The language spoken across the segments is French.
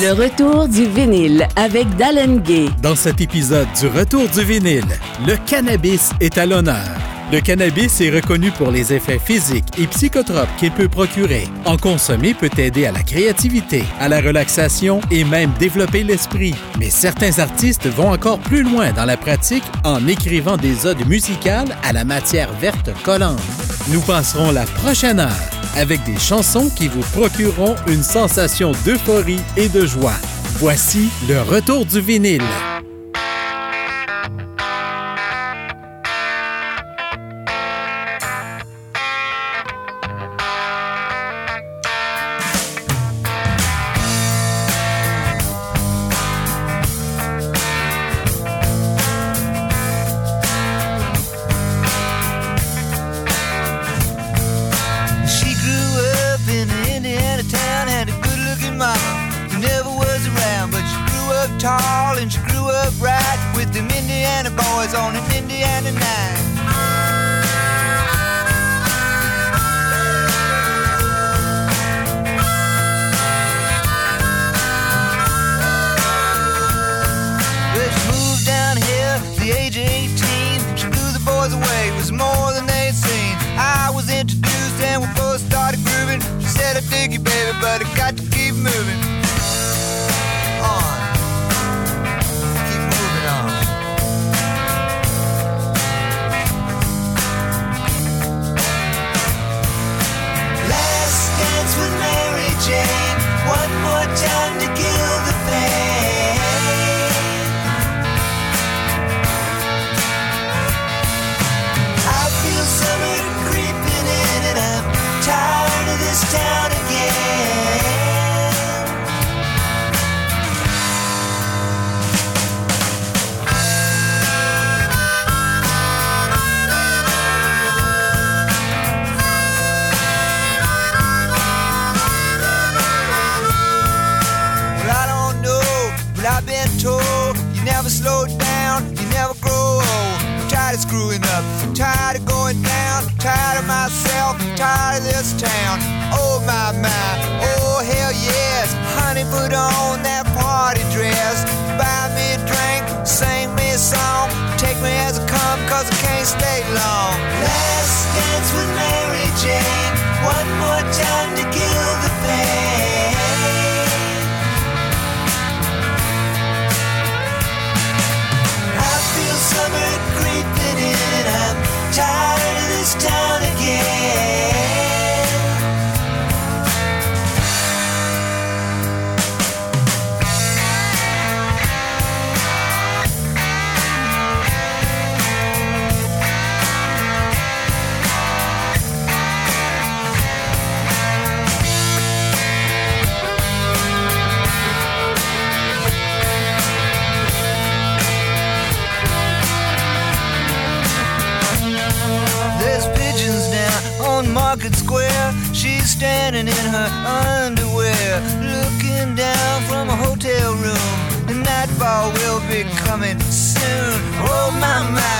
Le retour du vinyle avec Dallin Gay. Dans cet épisode du Retour du vinyle, le cannabis est à l'honneur. Le cannabis est reconnu pour les effets physiques et psychotropes qu'il peut procurer. En consommer peut aider à la créativité, à la relaxation et même développer l'esprit. Mais certains artistes vont encore plus loin dans la pratique en écrivant des odes musicales à la matière verte collante. Nous passerons la prochaine heure avec des chansons qui vous procureront une sensation d'euphorie et de joie. Voici le retour du vinyle. Stay long. Last dance with Mary Jane, one more time to kill the pain. I feel summer creeping in I'm tired of this town again. She's in her underwear, looking down from a hotel room. The nightfall will be coming soon. Oh my my,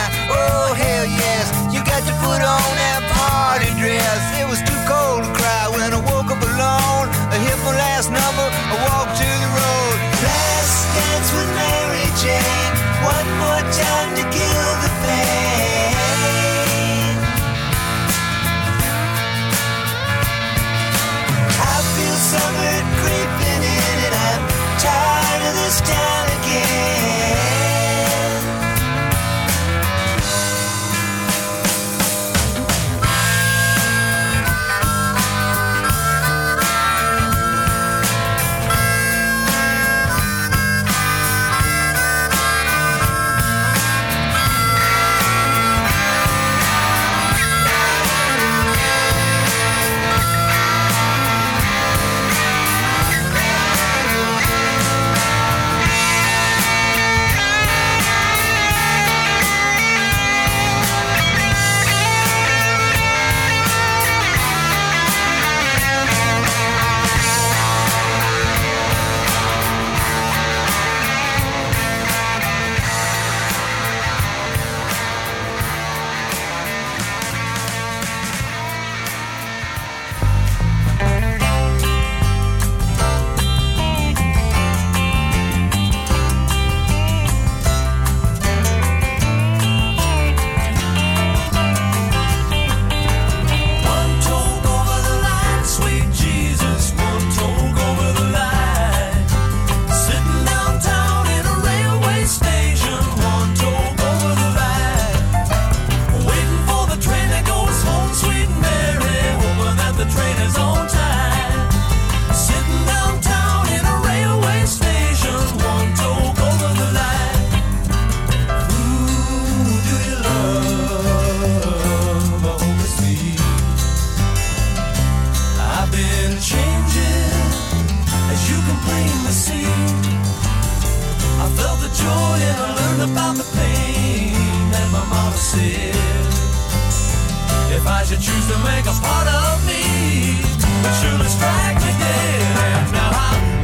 I felt the joy and I learned about the pain. And my mama said, If I should choose to make a part of me, it surely strike me dead. And now I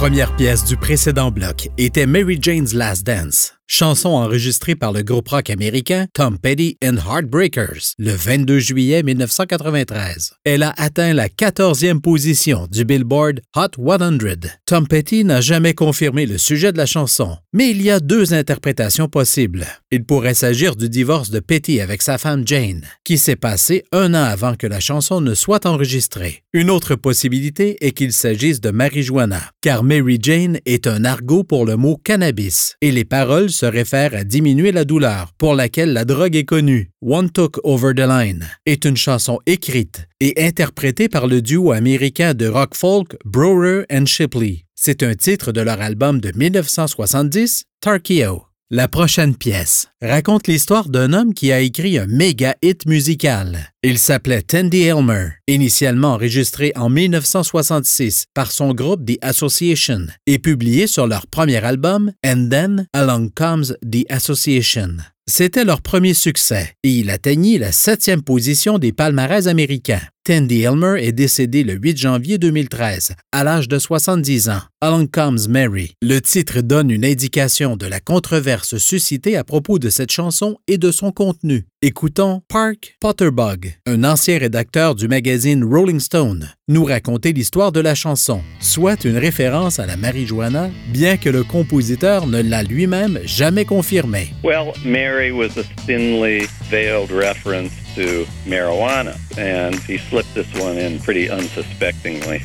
première pièce du précédent bloc était Mary Jane's Last Dance, chanson enregistrée par le groupe rock américain Tom Petty and Heartbreakers le 22 juillet 1993. Elle a atteint la 14e position du Billboard Hot 100. Tom Petty n'a jamais confirmé le sujet de la chanson, mais il y a deux interprétations possibles. Il pourrait s'agir du divorce de Petty avec sa femme Jane, qui s'est passé un an avant que la chanson ne soit enregistrée. Une autre possibilité est qu'il s'agisse de marijuana, car Jane est un argot pour le mot cannabis, et les paroles se réfèrent à diminuer la douleur, pour laquelle la drogue est connue. One Took Over the Line est une chanson écrite et interprétée par le duo américain de rock folk Brower and Shipley. C'est un titre de leur album de 1970, Tarkio. La prochaine pièce raconte l'histoire d'un homme qui a écrit un méga hit musical. Il s'appelait Tandy Elmer, initialement enregistré en 1966 par son groupe The Association et publié sur leur premier album And Then Along Comes The Association. C'était leur premier succès et il atteignit la septième position des palmarès américains. Tandy Elmer est décédé le 8 janvier 2013, à l'âge de 70 ans. Along Comes Mary. Le titre donne une indication de la controverse suscitée à propos de cette chanson et de son contenu. Écoutons Park Potterbug, un ancien rédacteur du magazine Rolling Stone, nous raconter l'histoire de la chanson, soit une référence à la marijuana, bien que le compositeur ne l'a lui-même jamais confirmé. Well, Mary was a thinly veiled reference to marijuana, and he slipped this one in pretty unsuspectingly.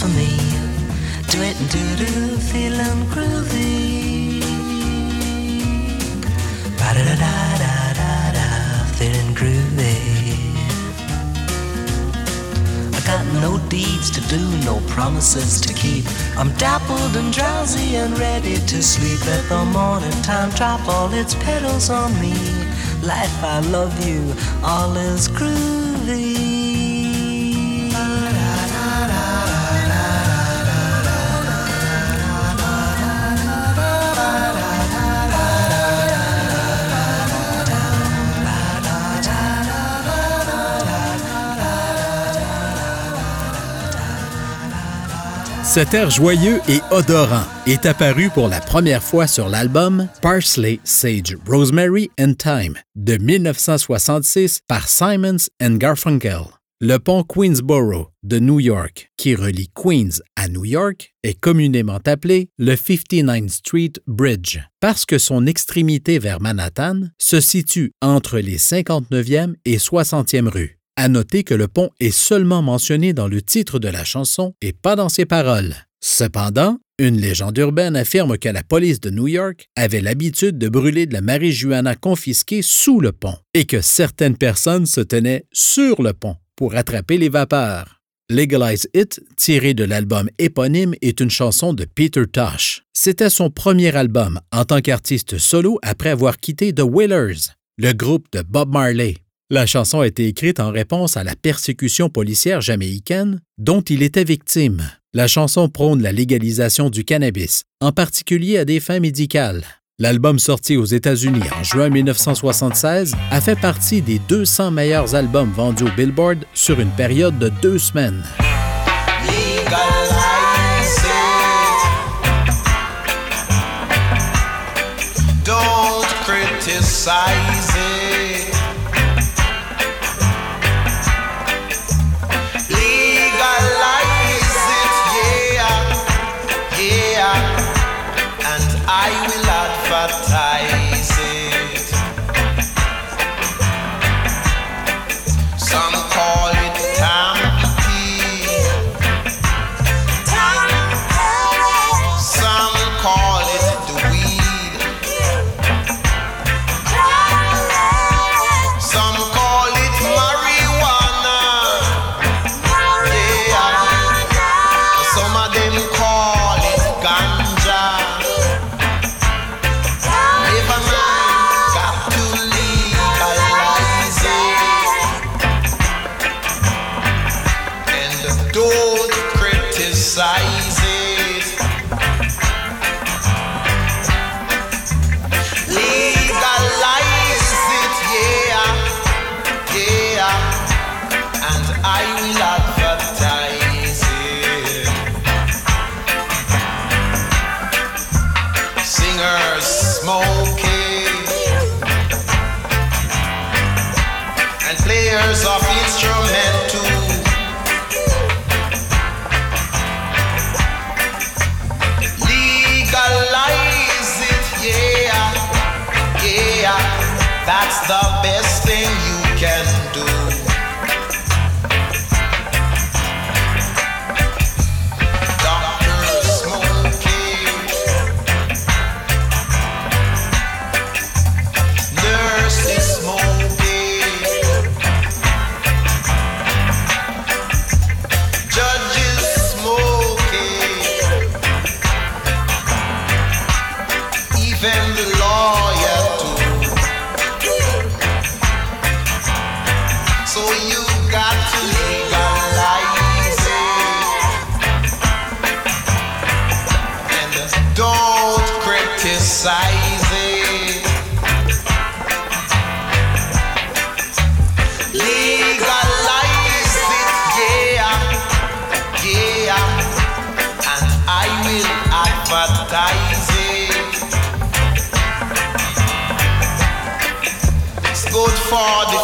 For me? Do it and do do, feeling groovy. Ba da da da da da da, feeling groovy. I got no deeds to do, no promises to keep. I'm dappled and drowsy and ready to sleep. Let the morning time drop all its petals on me. Life, I love you, all is groovy. Cet air joyeux et odorant est apparu pour la première fois sur l'album Parsley, Sage, Rosemary and Thyme de 1966 par Simons and Garfunkel. Le pont Queensboro de New York, qui relie Queens à New York, est communément appelé le 59th Street Bridge parce que son extrémité vers Manhattan se situe entre les 59e et 60e rues. À noter que le pont est seulement mentionné dans le titre de la chanson et pas dans ses paroles. Cependant, une légende urbaine affirme que la police de New York avait l'habitude de brûler de la marijuana confisquée sous le pont et que certaines personnes se tenaient sur le pont pour attraper les vapeurs. Legalize It, tiré de l'album éponyme, est une chanson de Peter Tosh. C'était son premier album en tant qu'artiste solo après avoir quitté The Wailers, le groupe de Bob Marley. La chanson a été écrite en réponse à la persécution policière jamaïcaine dont il était victime. La chanson prône la légalisation du cannabis, en particulier à des fins médicales. L'album sorti aux États-Unis en juin 1976 a fait partie des 200 meilleurs albums vendus au Billboard sur une période de deux semaines. For the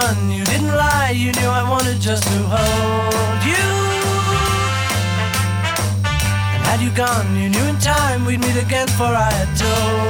run, you didn't lie, you knew I wanted just to hold you. And had you gone, you knew in time we'd meet again, for I had told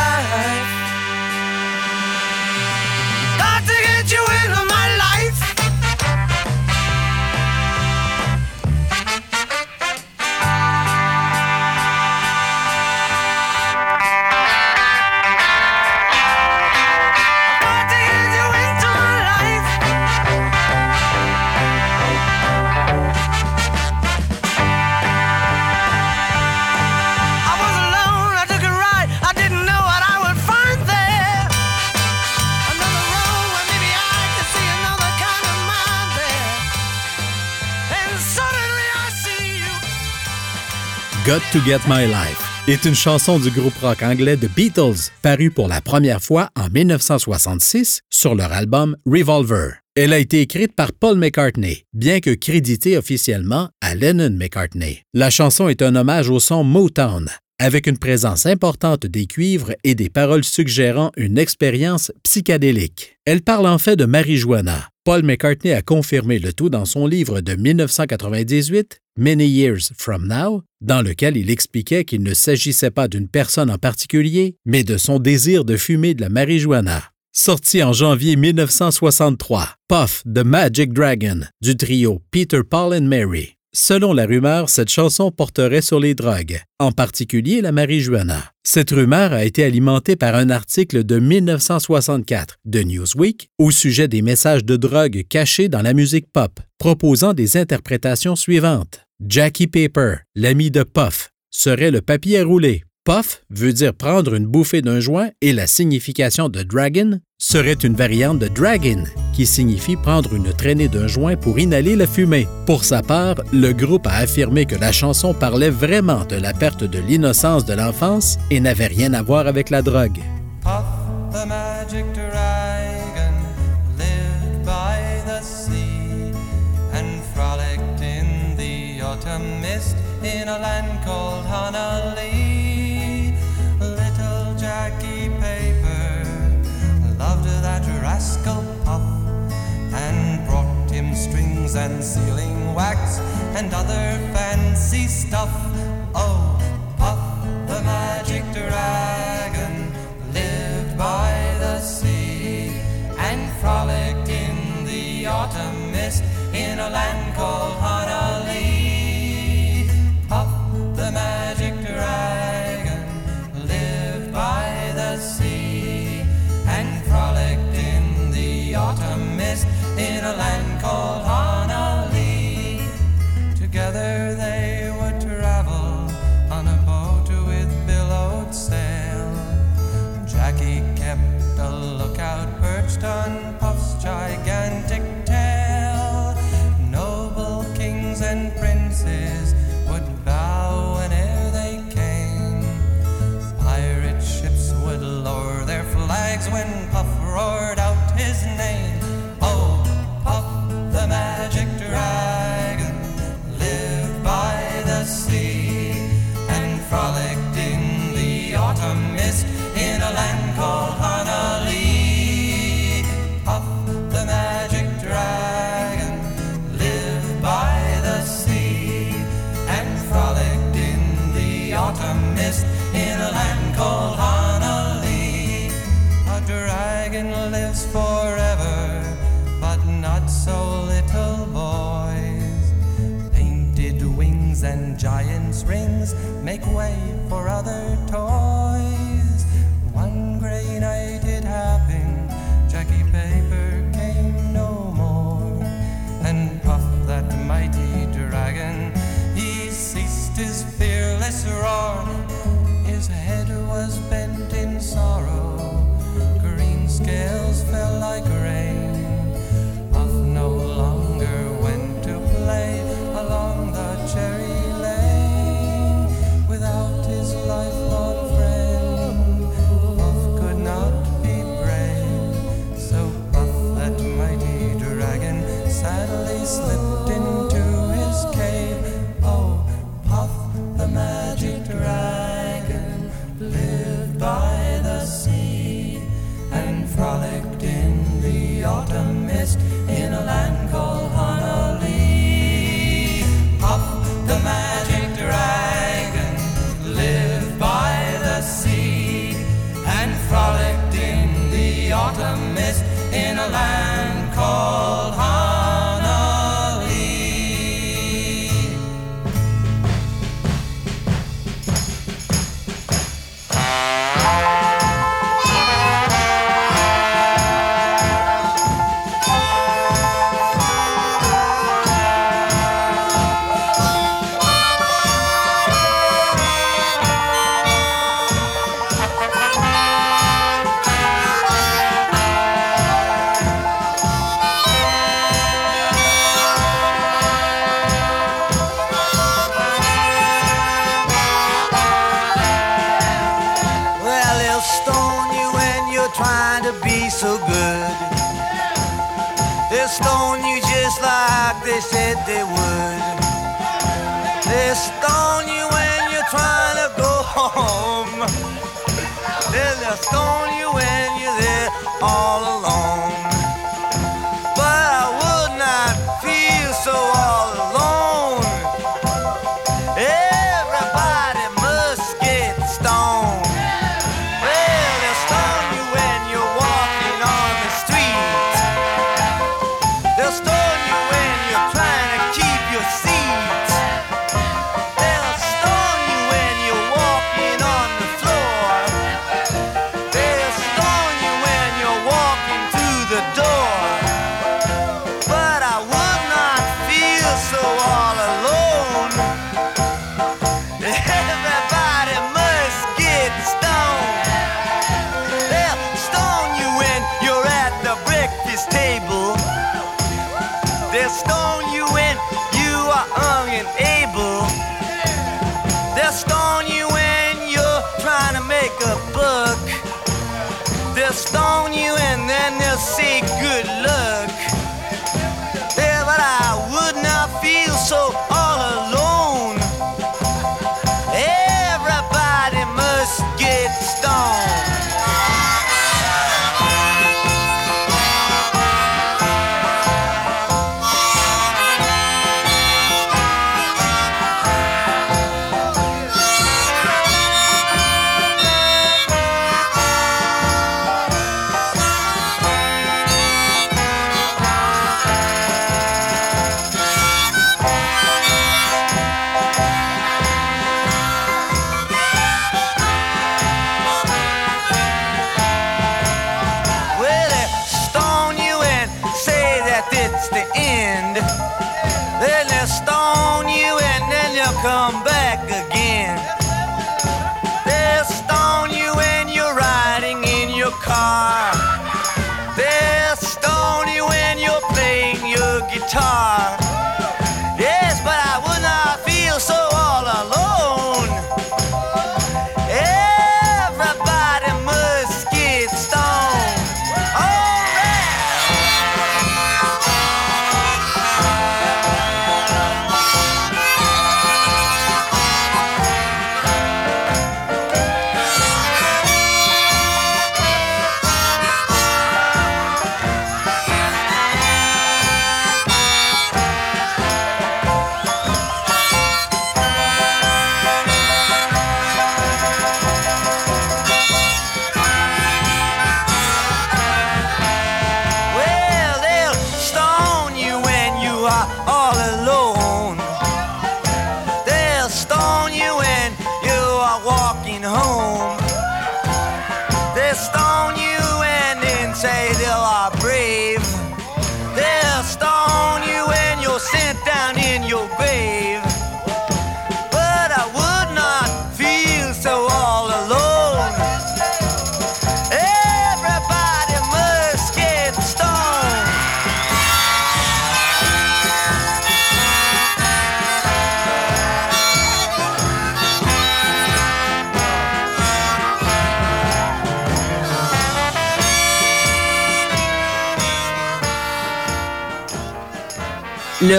Got to Get My Life est une chanson du groupe rock anglais The Beatles, parue pour la première fois en 1966 sur leur album Revolver. Elle a été écrite par Paul McCartney, bien que créditée officiellement à Lennon McCartney. La chanson est un hommage au son Motown, avec une présence importante des cuivres et des paroles suggérant une expérience psychédélique. Elle parle en fait de marijuana. Paul McCartney a confirmé le tout dans son livre de 1998, Many Years From Now, dans lequel il expliquait qu'il ne s'agissait pas d'une personne en particulier, mais de son désir de fumer de la marijuana. Sorti en janvier 1963, Puff the Magic Dragon du trio Peter, Paul and Mary. Selon la rumeur, cette chanson porterait sur les drogues, en particulier la marijuana. Cette rumeur a été alimentée par un article de 1964 de Newsweek au sujet des messages de drogue cachés dans la musique pop, proposant des interprétations suivantes. Jackie Paper, l'ami de Puff, serait le papier à rouler. Puff veut dire prendre une bouffée d'un joint et la signification de dragon serait une variante de dragon, qui signifie prendre une traînée d'un joint pour inhaler la fumée. Pour sa part, le groupe a affirmé que la chanson parlait vraiment de la perte de l'innocence de l'enfance et n'avait rien à voir avec la drogue. Puff the magic dragon lived by the sea and frolicked in the autumn mist in a land called. Rascal and brought him strings and sealing wax and other fancy stuff. Oh, Puff the magic dragon lived by the sea and frolicked in the autumn mist in a land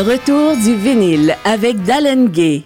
Retour du vinyle avec Dallin Gay.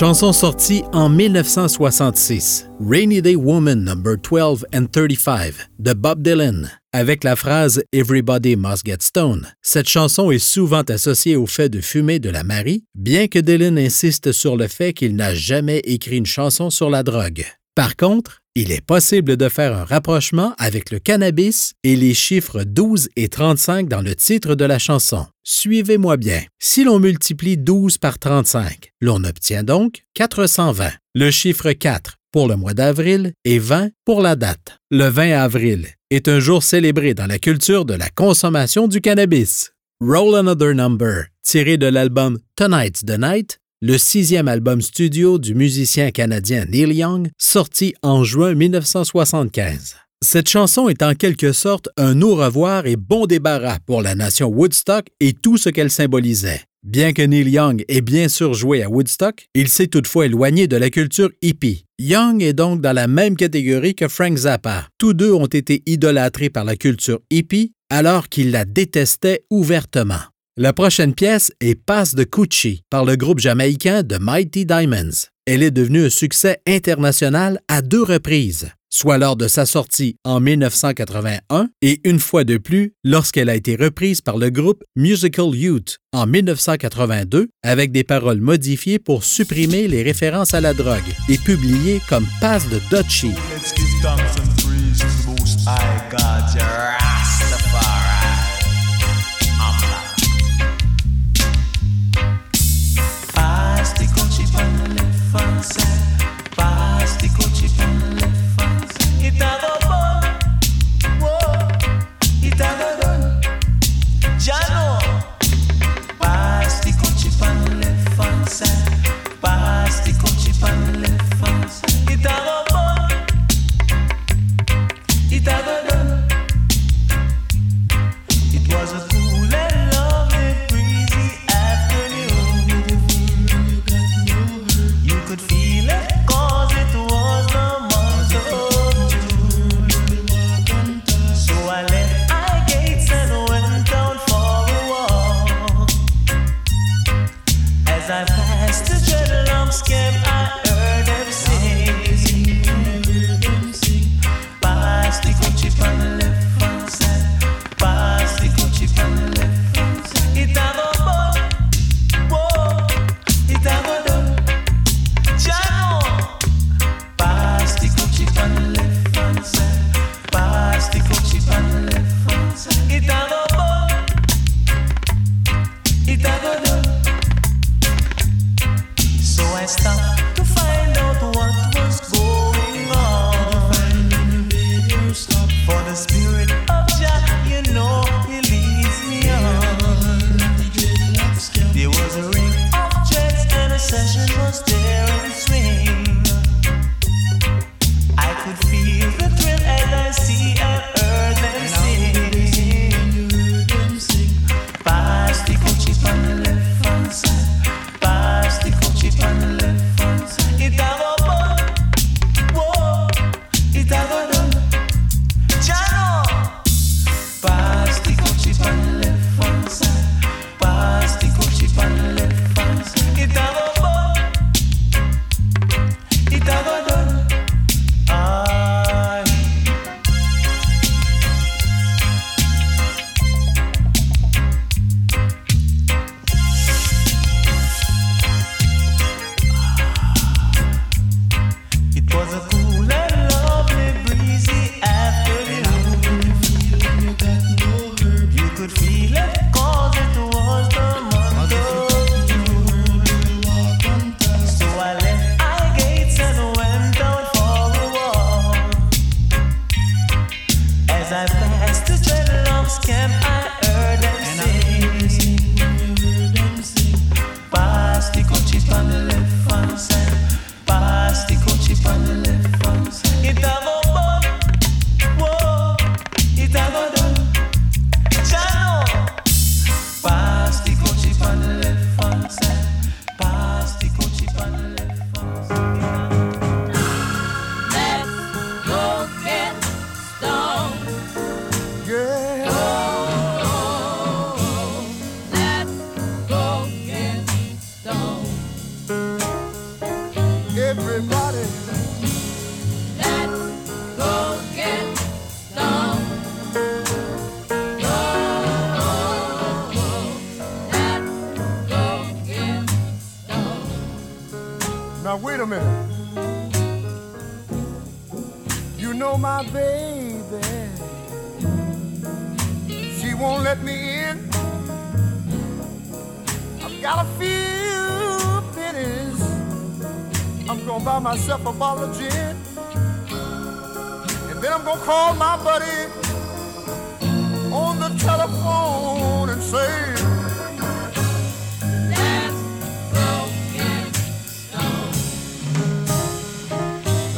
Chanson sortie en 1966, Rainy Day Woman No. 12 and 35 de Bob Dylan. Avec la phrase Everybody must get stoned, cette chanson est souvent associée au fait de fumer de la Marie, bien que Dylan insiste sur le fait qu'il n'a jamais écrit une chanson sur la drogue. Par contre, il est possible de faire un rapprochement avec le cannabis et les chiffres 12 et 35 dans le titre de la chanson. Suivez-moi bien. Si l'on multiplie 12 par 35, l'on obtient donc 420. Le chiffre 4 pour le mois d'avril et 20 pour la date. Le 20 avril est un jour célébré dans la culture de la consommation du cannabis. Roll Another Number, tiré de l'album Tonight's the Night, le sixième album studio du musicien canadien Neil Young, sorti en juin 1975. Cette chanson est en quelque sorte un au revoir et bon débarras pour la nation Woodstock et tout ce qu'elle symbolisait. Bien que Neil Young ait bien sûr joué à Woodstock, il s'est toutefois éloigné de la culture hippie. Young est donc dans la même catégorie que Frank Zappa. Tous deux ont été idolâtrés par la culture hippie alors qu'ils la détestaient ouvertement. La prochaine pièce est Pass de Coochie par le groupe jamaïcain The Mighty Diamonds. Elle est devenue un succès international à deux reprises, soit lors de sa sortie en 1981 et une fois de plus lorsqu'elle a été reprise par le groupe Musical Youth en 1982 avec des paroles modifiées pour supprimer les références à la drogue et publiées comme Pass de Dutchie. Let's give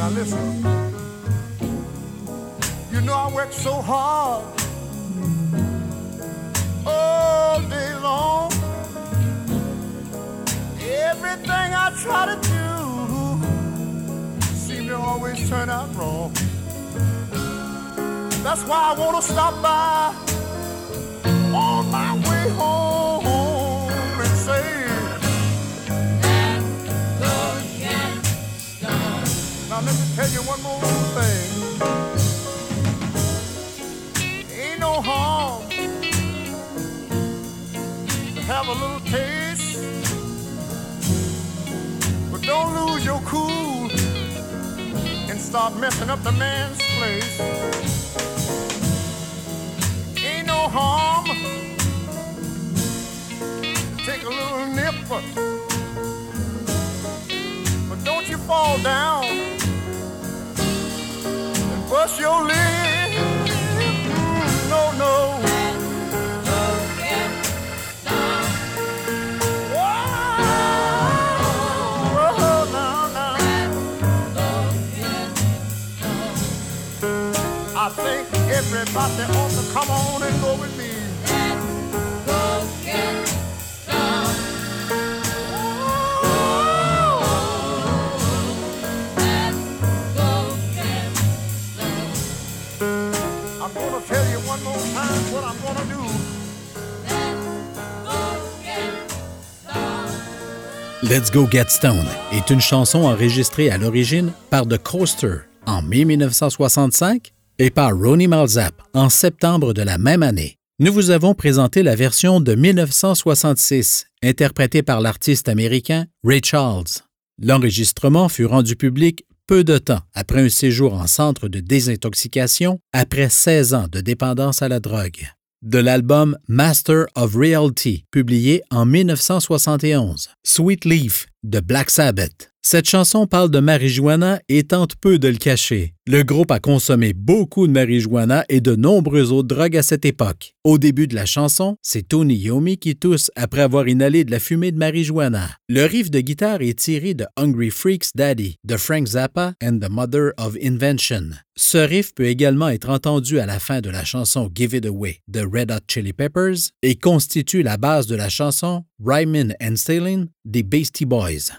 Now listen. You know I work so hard all day long. Everything I try to do seem to always turn out wrong. That's why I wanna stop by on my way home let me tell you one more thing. Ain't no harm to have a little taste, but don't lose your cool and start messing up the man's place. Ain't no harm to take a little nip, but don't you fall down bust your lip. Mm, No, no. I think everybody ought to come on and go with me. Let's Go Get Stone est une chanson enregistrée à l'origine par The Coaster en mai 1965 et par Ronnie Malzap en septembre de la même année. Nous vous avons présenté la version de 1966, interprétée par l'artiste américain Ray Charles. L'enregistrement fut rendu public peu de temps après un séjour en centre de désintoxication après 16 ans de dépendance à la drogue. De l'album Master of Reality, publié en 1971, Sweet Leaf de Black Sabbath. Cette chanson parle de marijuana et tente peu de le cacher. Le groupe a consommé beaucoup de marijuana et de nombreuses autres drogues à cette époque. Au début de la chanson, c'est Tony Yomi qui tousse après avoir inhalé de la fumée de marijuana. Le riff de guitare est tiré de Hungry Freaks Daddy de Frank Zappa and the Mother of Invention. Ce riff peut également être entendu à la fin de la chanson Give It Away de Red Hot Chili Peppers et constitue la base de la chanson Ryman and Sailing des Beastie Boys.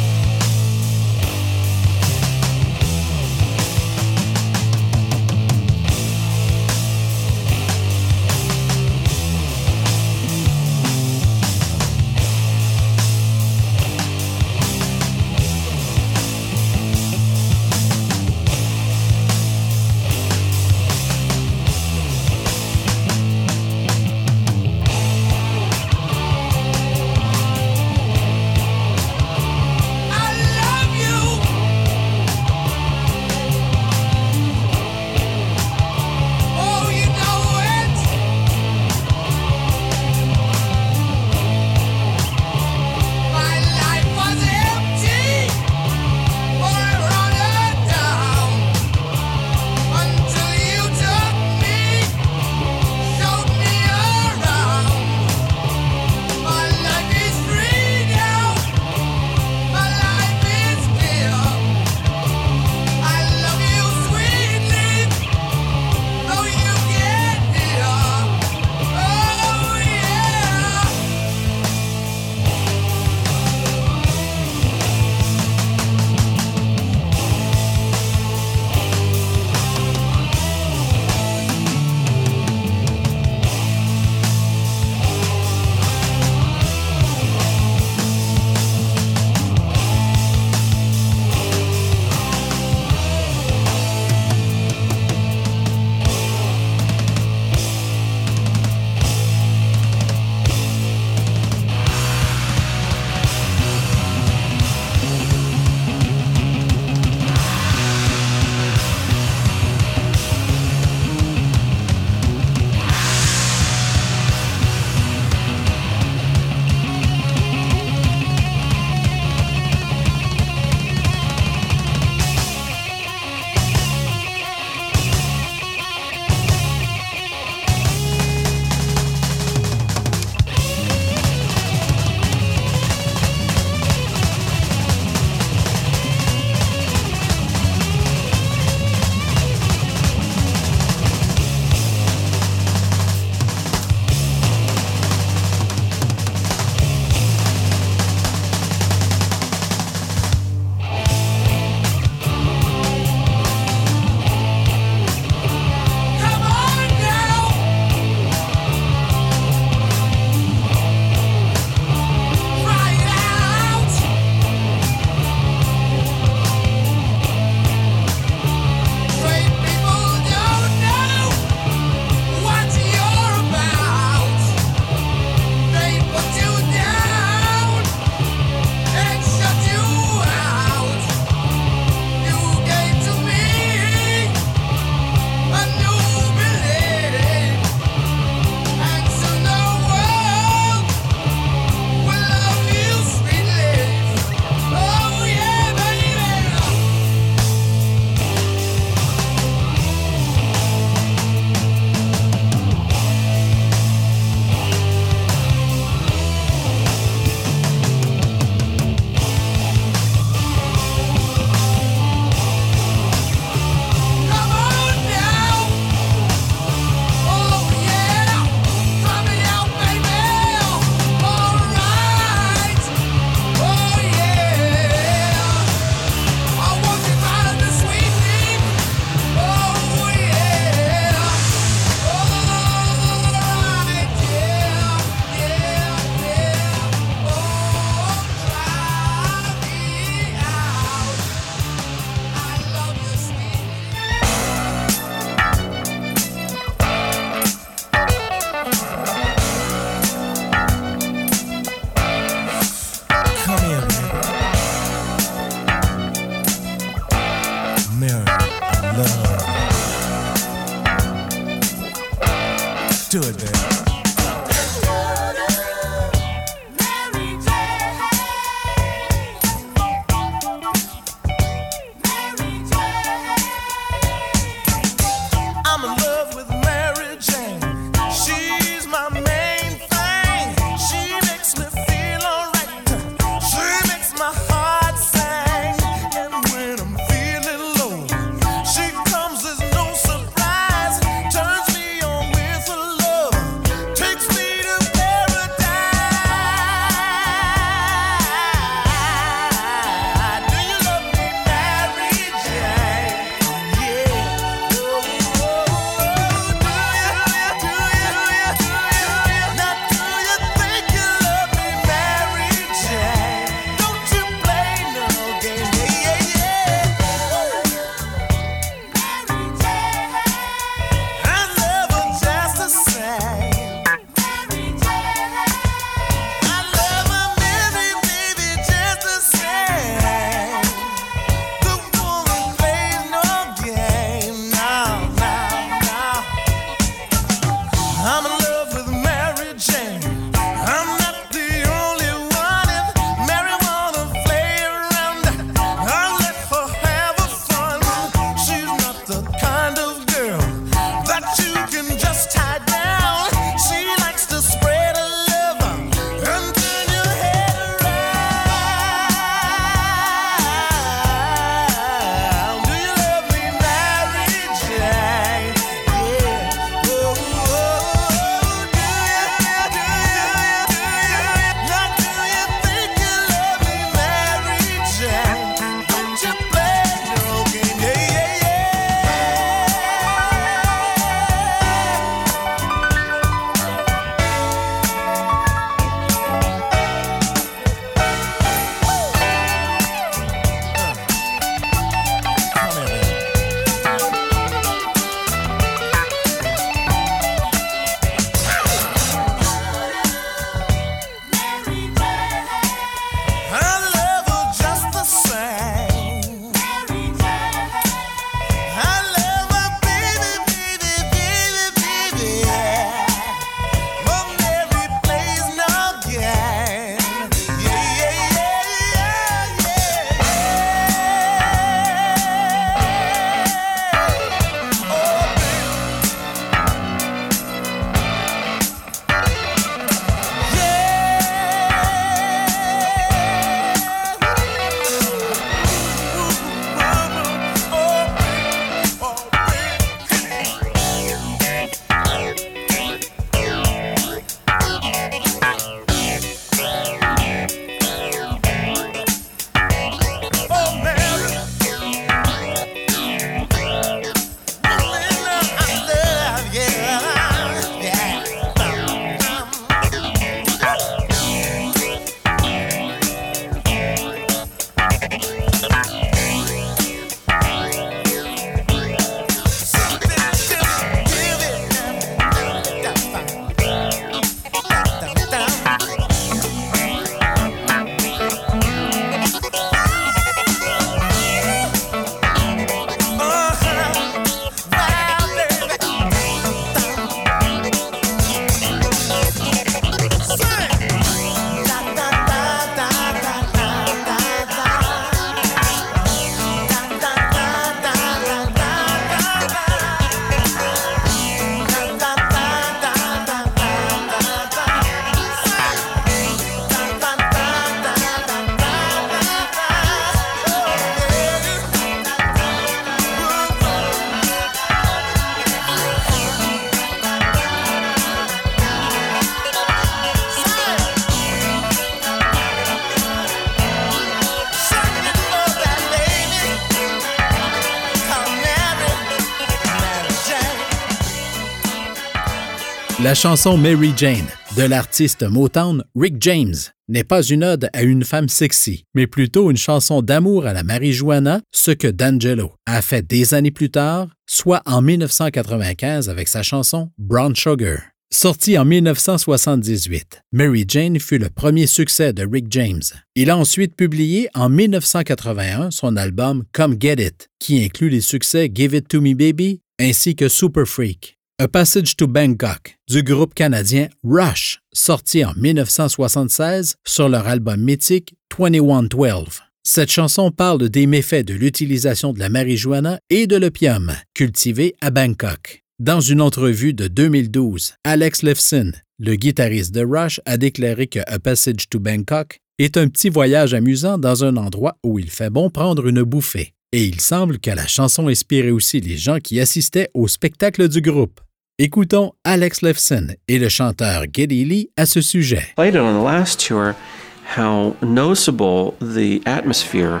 La chanson Mary Jane de l'artiste Motown Rick James n'est pas une ode à une femme sexy, mais plutôt une chanson d'amour à la marijuana, ce que D'Angelo a fait des années plus tard, soit en 1995 avec sa chanson Brown Sugar. Sorti en 1978, Mary Jane fut le premier succès de Rick James. Il a ensuite publié en 1981 son album Come Get It, qui inclut les succès Give It To Me Baby ainsi que Super Freak. A Passage to Bangkok du groupe canadien Rush, sorti en 1976 sur leur album mythique 2112. Cette chanson parle des méfaits de l'utilisation de la marijuana et de l'opium cultivés à Bangkok. Dans une entrevue de 2012, Alex Lifeson, le guitariste de Rush, a déclaré que A Passage to Bangkok est un petit voyage amusant dans un endroit où il fait bon prendre une bouffée. Et il semble que la chanson inspirait aussi les gens qui assistaient au spectacle du groupe. Écoutons Alex Lifeson et le chanteur Geddy Lee à ce sujet. played it on the last tour, how noticeable the atmosphere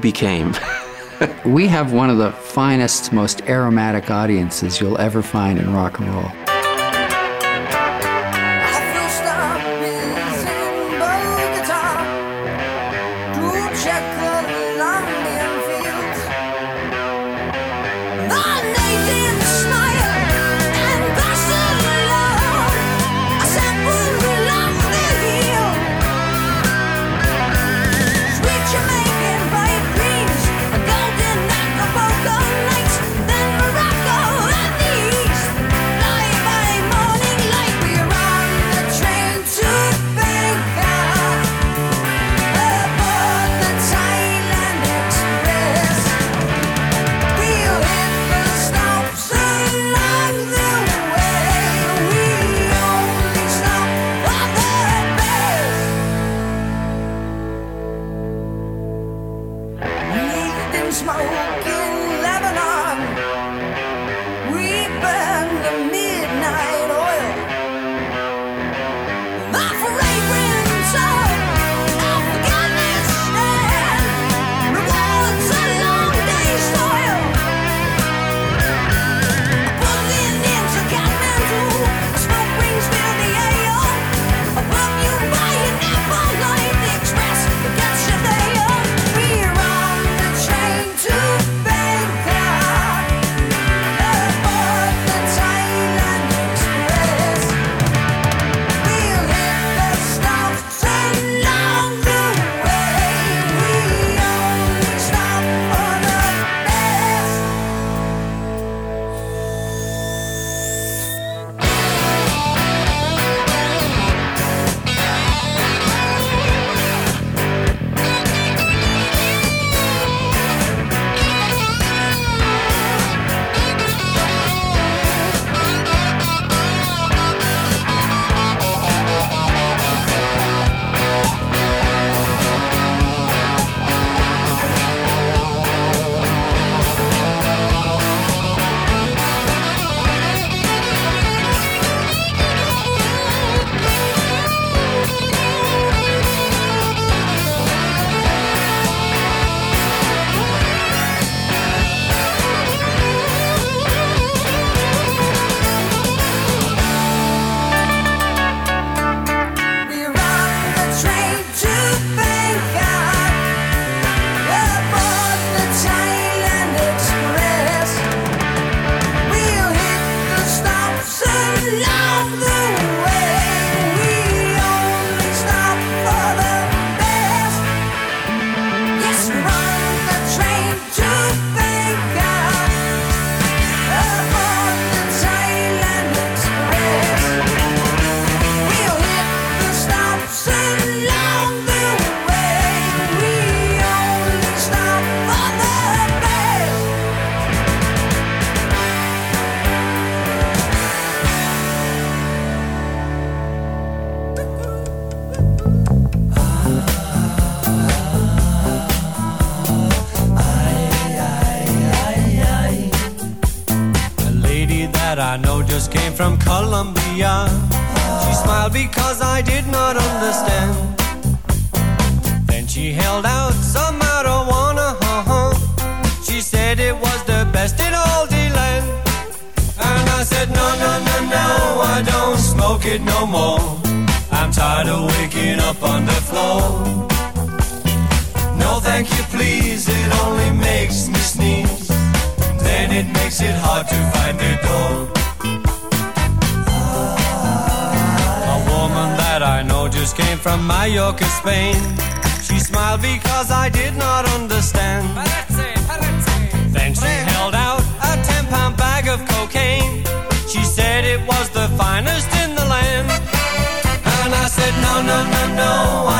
became. we have one of the finest, most aromatic audiences you'll ever find in rock and roll.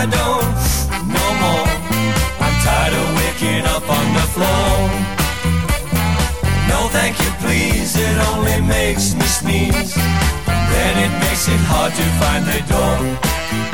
I don't. No more. I'm tired of waking up on the floor. No, thank you, please. It only makes me sneeze. Then it makes it hard to find the door.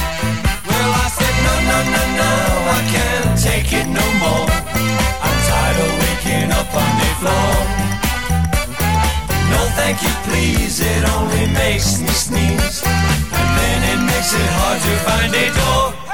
No, no, no, I can't take it no more. I'm tired of waking up on the floor. No, thank you, please. It only makes me sneeze. And then it makes it hard to find a door.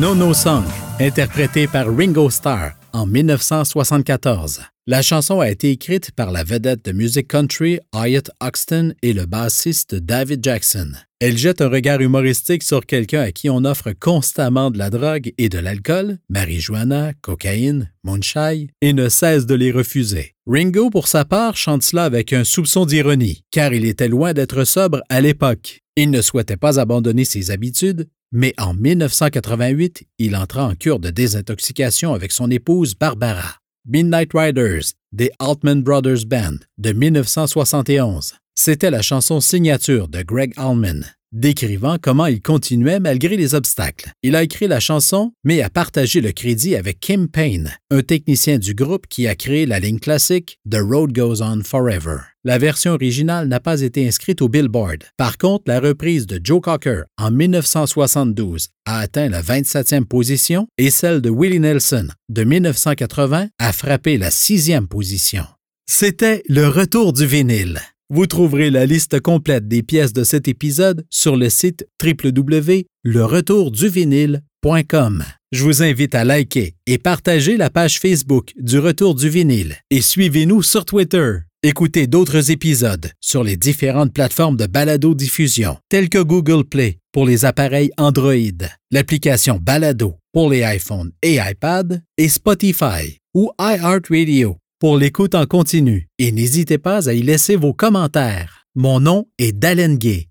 No No Song, interprété par Ringo Starr en 1974. La chanson a été écrite par la vedette de musique country Hyatt Oxton et le bassiste David Jackson. Elle jette un regard humoristique sur quelqu'un à qui on offre constamment de la drogue et de l'alcool, marijuana, cocaïne, moonshine, et ne cesse de les refuser. Ringo, pour sa part, chante cela avec un soupçon d'ironie, car il était loin d'être sobre à l'époque. Il ne souhaitait pas abandonner ses habitudes, mais en 1988, il entra en cure de désintoxication avec son épouse Barbara. Midnight Riders, des Altman Brothers Band, de 1971. C'était la chanson signature de Greg Allman, décrivant comment il continuait malgré les obstacles. Il a écrit la chanson, mais a partagé le crédit avec Kim Payne, un technicien du groupe qui a créé la ligne classique The Road Goes On Forever. La version originale n'a pas été inscrite au Billboard. Par contre, la reprise de Joe Cocker en 1972 a atteint la 27e position et celle de Willie Nelson de 1980 a frappé la sixième position. C'était le retour du vinyle. Vous trouverez la liste complète des pièces de cet épisode sur le site www.leretourduvinyle.com. Je vous invite à liker et partager la page Facebook du Retour du vinyle et suivez-nous sur Twitter. Écoutez d'autres épisodes sur les différentes plateformes de balado-diffusion telles que Google Play pour les appareils Android, l'application Balado pour les iPhones et iPad et Spotify ou iHeartRadio pour l'écoute en continu. Et n'hésitez pas à y laisser vos commentaires. Mon nom est Dalen Gay